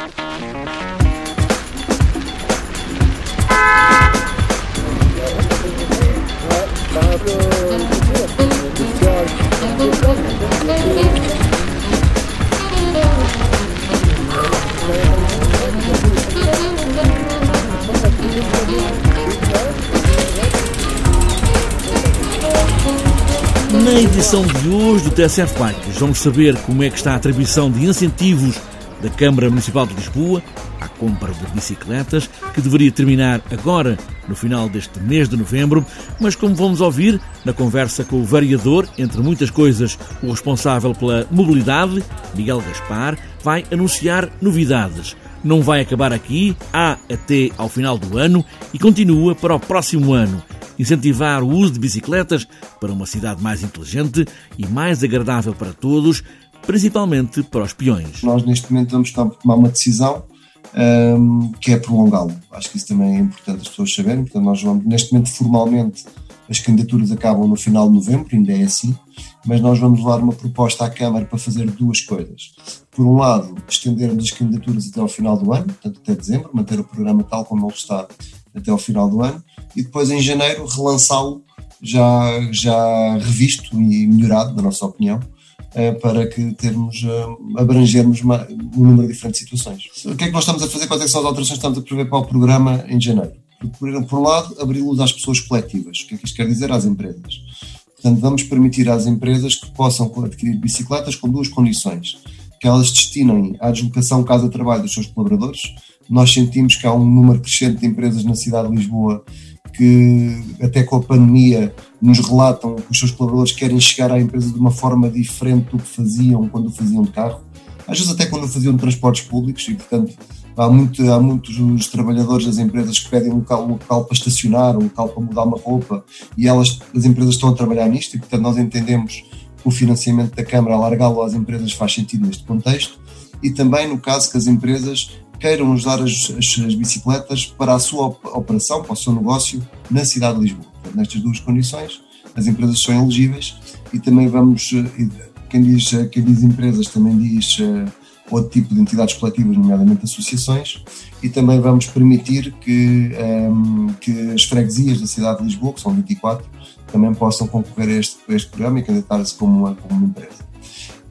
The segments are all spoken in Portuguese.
Na edição de hoje do TSF Bikes vamos saber como é que está a atribuição de incentivos da Câmara Municipal de Lisboa à compra de bicicletas, que deveria terminar agora, no final deste mês de novembro, mas como vamos ouvir na conversa com o variador, entre muitas coisas, o responsável pela mobilidade, Miguel Gaspar, vai anunciar novidades. Não vai acabar aqui, há até ao final do ano e continua para o próximo ano incentivar o uso de bicicletas para uma cidade mais inteligente e mais agradável para todos, principalmente para os peões. Nós, neste momento, vamos tomar uma decisão um, que é prolongá-lo. Acho que isso também é importante as pessoas saberem. Portanto, nós vamos, neste momento, formalmente, as candidaturas acabam no final de novembro, ainda é assim, mas nós vamos levar uma proposta à Câmara para fazer duas coisas. Por um lado, estendermos as candidaturas até ao final do ano, portanto até dezembro, manter o programa tal como ele está até ao final do ano, e depois em janeiro relançá-lo já, já revisto e melhorado, na nossa opinião, para que termos, eh, abrangermos um número de diferentes situações. O que é que nós estamos a fazer? Quais é são as alterações que estamos a prever para o programa em janeiro? Por, por um lado, abrir luz às pessoas coletivas. O que é que isto quer dizer? Às empresas. Portanto, vamos permitir às empresas que possam adquirir bicicletas com duas condições. Que elas destinem à deslocação casa-trabalho dos seus colaboradores. Nós sentimos que há um número crescente de empresas na cidade de Lisboa que até com a pandemia nos relatam que os seus colaboradores querem chegar à empresa de uma forma diferente do que faziam quando faziam de carro, às vezes até quando faziam de transportes públicos e portanto há, muito, há muitos trabalhadores das empresas que pedem um local, um local para estacionar, um local para mudar uma roupa e elas, as empresas estão a trabalhar nisto e portanto nós entendemos que o financiamento da Câmara, alargá-lo às empresas faz sentido neste contexto e também no caso que as empresas queiram usar as, as, as, bicicletas para a sua operação, para o seu negócio na cidade de Lisboa. Nestas duas condições, as empresas são elegíveis e também vamos, eh, quem diz, eh, quem diz empresas também diz uh, outro tipo de entidades coletivas, nomeadamente associações, e também vamos permitir que, um, ehm, que as freguesias da cidade de Lisboa, que são 24, também possam concorrer a este, a este programa e candidatar-se como uma, como uma empresa.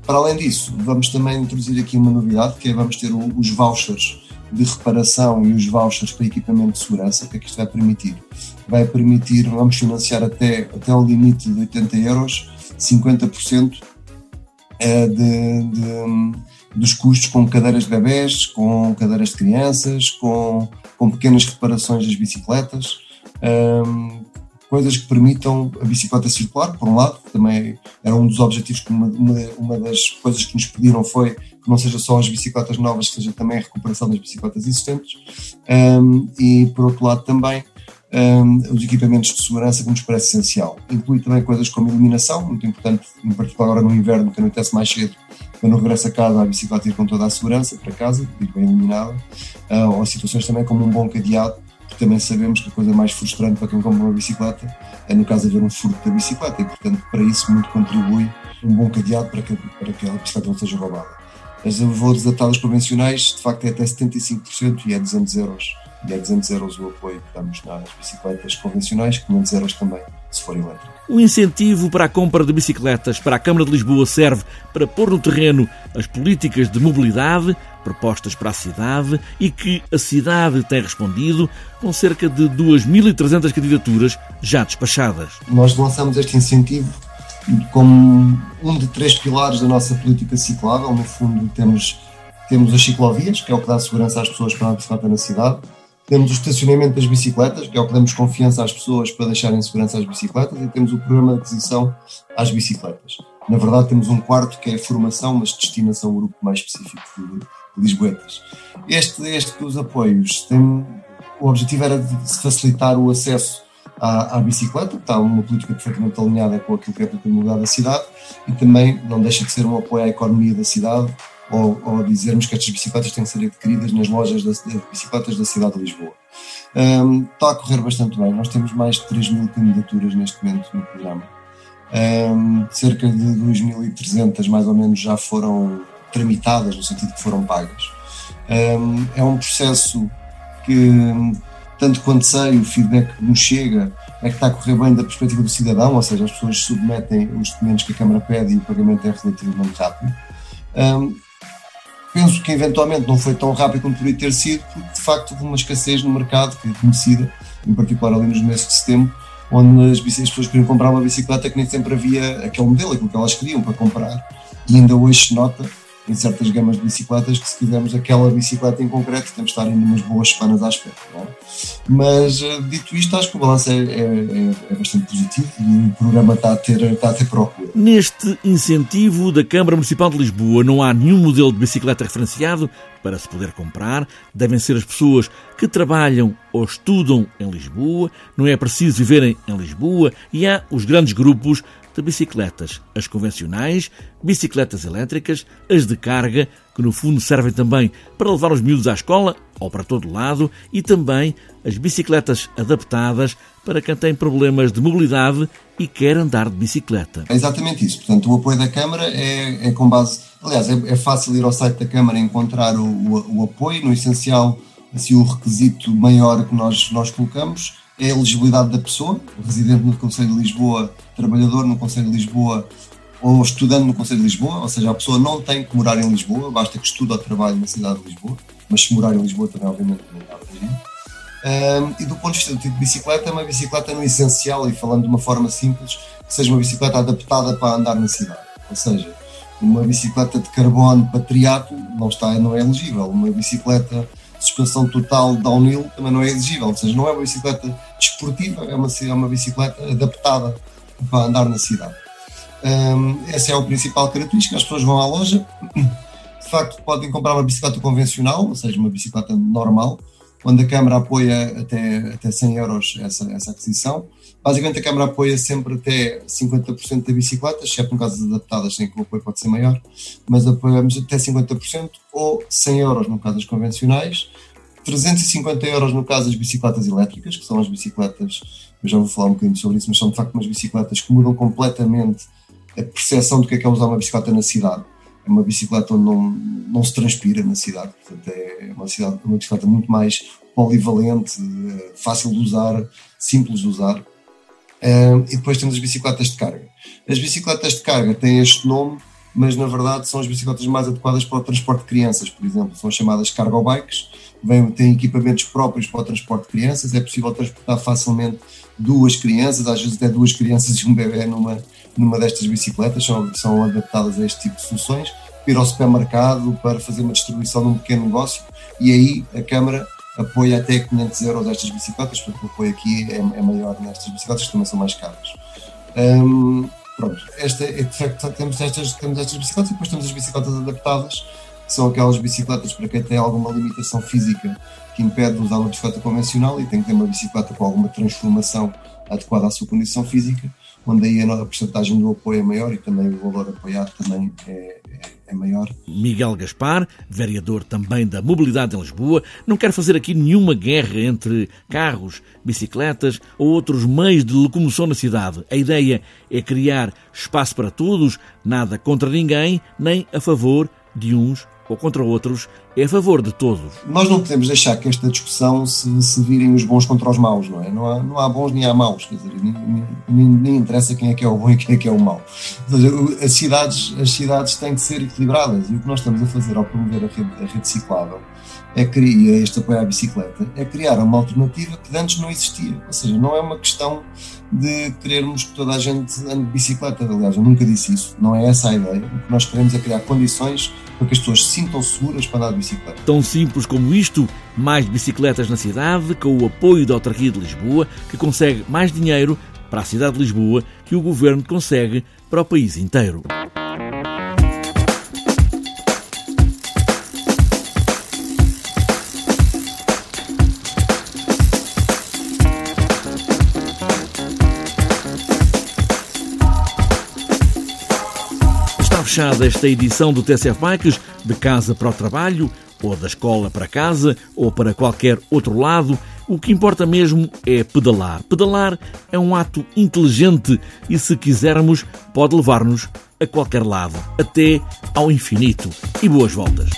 Para além disso, vamos também introduzir aqui uma novidade, que é vamos ter os vouchers de reparação e os vouchers para equipamento de segurança. O que é que isto vai permitir? Vai permitir, vamos financiar até, até o limite de 80 euros, 50% eh, de, de, dos custos com cadeiras de bebés, com cadeiras de crianças, com, com pequenas reparações das bicicletas. Um, coisas que permitam a bicicleta circular, por um lado, também era um dos objetivos que uma, uma, das coisas que nos pediram foi que não seja só as bicicletas novas, seja também a recuperação das bicicletas existentes, um, e por outro lado também um, os equipamentos de segurança que nos parece essencial. Inclui também coisas como iluminação, muito importante, em particular agora no inverno, que anoitece mais cedo, quando regresso a casa a bicicleta ir com toda a segurança para casa, ir bem iluminada, uh, ou situações também como um bom cadeado, também sabemos que a coisa mais frustrante para quem compra uma bicicleta é, no caso, haver um furto da bicicleta e, portanto, para isso muito contribui um bom cadeado para que, para que a bicicleta não seja roubada. As valores atados convencionais, de facto, é até 75% e é 200 euros. E é 200 euros o apoio que damos nas bicicletas convencionais, 500 euros também, se for elétrico. O incentivo para a compra de bicicletas para a Câmara de Lisboa serve para pôr no terreno as políticas de mobilidade propostas para a cidade e que a cidade tem respondido com cerca de 2.300 candidaturas já despachadas. Nós lançamos este incentivo como um de três pilares da nossa política ciclável. No fundo, temos, temos as ciclovias, que é o que dá segurança às pessoas para a bicicleta na cidade. Temos o estacionamento das bicicletas, que é o que damos confiança às pessoas para deixarem segurança às bicicletas, e temos o programa de aquisição às bicicletas. Na verdade, temos um quarto que é formação, mas destinação a um grupo mais específico de, lisboetas. Este, este dos apoios tem, o objetivo era de facilitar o acesso à, à, bicicleta, está uma política perfeitamente alinhada com aquilo que é a mobilidade da cidade e também não deixa de ser um apoio à economia da cidade ou, ou dizermos que estas bicicletas têm que ser adquiridas nas lojas de bicicletas da cidade de Lisboa. Um, está a correr bastante bem, nós temos mais de 3 mil candidaturas neste momento no programa. Um, cerca de 2.300 mais ou menos já foram tramitadas, no sentido que foram pagas. Um, é um processo que, tanto quanto sei, o feedback que nos chega é que está a correr bem da perspectiva do cidadão, ou seja, as pessoas submetem os documentos que a Câmara pede e o pagamento é relativamente rápido. Um, penso que eventualmente não foi tão rápido como poderia ter sido, porque de facto houve uma escassez no mercado que é conhecida, em particular ali nos meses de setembro, onde as, as pessoas queriam comprar uma bicicleta que nem sempre havia aquele modelo, aquilo que elas queriam para comprar, e ainda hoje se nota em certas gamas de bicicletas que se quisermos aquela bicicleta em concreto temos de estar ainda umas boas semanas à espera. É? Mas eh, dito isto, acho que o balanço é, é, é, bastante positivo e o programa está a, ter, está a ter procura. Neste incentivo da Câmara Municipal de Lisboa não há nenhum modelo de bicicleta referenciado para se poder comprar. Devem ser as pessoas que trabalham ou estudam em Lisboa, não é preciso viverem em Lisboa e há os grandes grupos de bicicletas, as convencionais, bicicletas elétricas, as de carga, que no fundo servem também para levar os miúdos à escola ou para todo lado, e também as bicicletas adaptadas para quem tem problemas de mobilidade e quer andar de bicicleta. É exatamente isso. Portanto, o apoio da Câmara é, é com base. Aliás, é, é, fácil ir ao site da Câmara e encontrar o, o, o apoio. No essencial, assim, o requisito maior que nós, nós colocamos é a elegibilidade da pessoa, residente no Conselho de Lisboa, trabalhador no Conselho de Lisboa ou estudante no Conselho de Lisboa, ou seja, a pessoa não tem que morar em Lisboa, basta que estude ou trabalhe na cidade de Lisboa, mas se morar em Lisboa também, obviamente, não está um, E do ponto de vista do tipo de bicicleta, é uma bicicleta no essencial, e falando de uma forma simples, que seja uma bicicleta adaptada para andar na cidade. Ou seja, uma bicicleta de carbono para não, está, não é elegível. Uma bicicleta suspensão total downhill também não é exigível, ou seja, não é uma bicicleta desportiva, é uma, é uma bicicleta adaptada para andar na cidade. Um, essa é a principal característica, as pessoas vão à loja, de facto podem comprar uma bicicleta convencional, ou seja, uma bicicleta normal, onde a Câmara apoia até, até 100 euros essa, essa aquisição. Basicamente, a Câmara apoia sempre até 50% da bicicleta, exceto em casos adaptadas, em que o apoio pode ser maior, mas apoiamos até 50% ou 100 euros no caso das convencionais, 350 euros no caso das bicicletas elétricas, que são as bicicletas, eu já vou falar um bocadinho sobre isso, mas são de facto umas bicicletas que mudam completamente a percepção do que é, que é usar uma bicicleta na cidade é uma bicicleta onde não, não se transpira na cidade, portanto é uma, cidade, uma bicicleta muito mais polivalente, eh, fácil de usar, simples de usar. E depois temos as bicicletas de carga. As bicicletas de carga têm este nome, mas na verdade são as bicicletas mais adequadas para o transporte de crianças, por exemplo, são chamadas cargo bikes, vêm, têm equipamentos próprios para o transporte de crianças, é possível transportar facilmente duas crianças, às vezes até duas crianças e um bebê numa, numa destas bicicletas, são, são adaptadas a este tipo de soluções, ir ao supermercado para fazer uma distribuição num pequeno negócio. E aí a Câmara apoia até 500 euros estas bicicletas, porque o apoio aqui é, é maior nestas bicicletas que também são mais caras. Um, pronto, esta, é, de facto, temos estas, temos estas bicicletas e depois temos as bicicletas adaptadas, que são aquelas bicicletas para quem tem alguma limitação física que impede de usar uma bicicleta convencional e tem que ter uma bicicleta com alguma transformação adequada à sua condição física, onde aí a porcentagem do apoio é maior e também o valor apoiado também é, é, é, maior. Miguel Gaspar, vereador também da Mobilidade em Lisboa, não quer fazer aqui nenhuma guerra entre carros, bicicletas ou outros meios de locomoção na cidade. A ideia é criar espaço para todos, nada contra ninguém, nem a favor de uns ou contra outros, é a favor de todos. Nós não podemos deixar que esta discussão se, se virem os bons contra os maus, não é? Não há, não há bons nem há maus, quer dizer, nem, nem, nem, interessa quem é que é o bom e quem é que é o mau. As, cidades, as cidades têm que ser equilibradas e o que nós estamos a fazer ao promover a rede, a rede ciclável é criar este apoio à bicicleta, é criar uma alternativa que antes não existia. Ou seja, não é uma questão de querermos que toda a gente ande de bicicleta. Aliás, eu nunca disse isso. Não é essa a ideia. O que nós queremos é criar condições para que as pessoas se sintam seguras para andar de bicicleta. Tão simples como isto, mais bicicletas na cidade, com o apoio da Autarquia de Lisboa, que consegue mais dinheiro para a cidade de Lisboa que o governo consegue para o país inteiro. fechada esta edição do TCF Bikes, de casa para o trabalho, ou da escola para casa, ou para qualquer outro lado. O que importa mesmo é pedalar. Pedalar é um ato inteligente e, se quisermos, pode levar-nos a qualquer lado, até ao infinito. E boas voltas!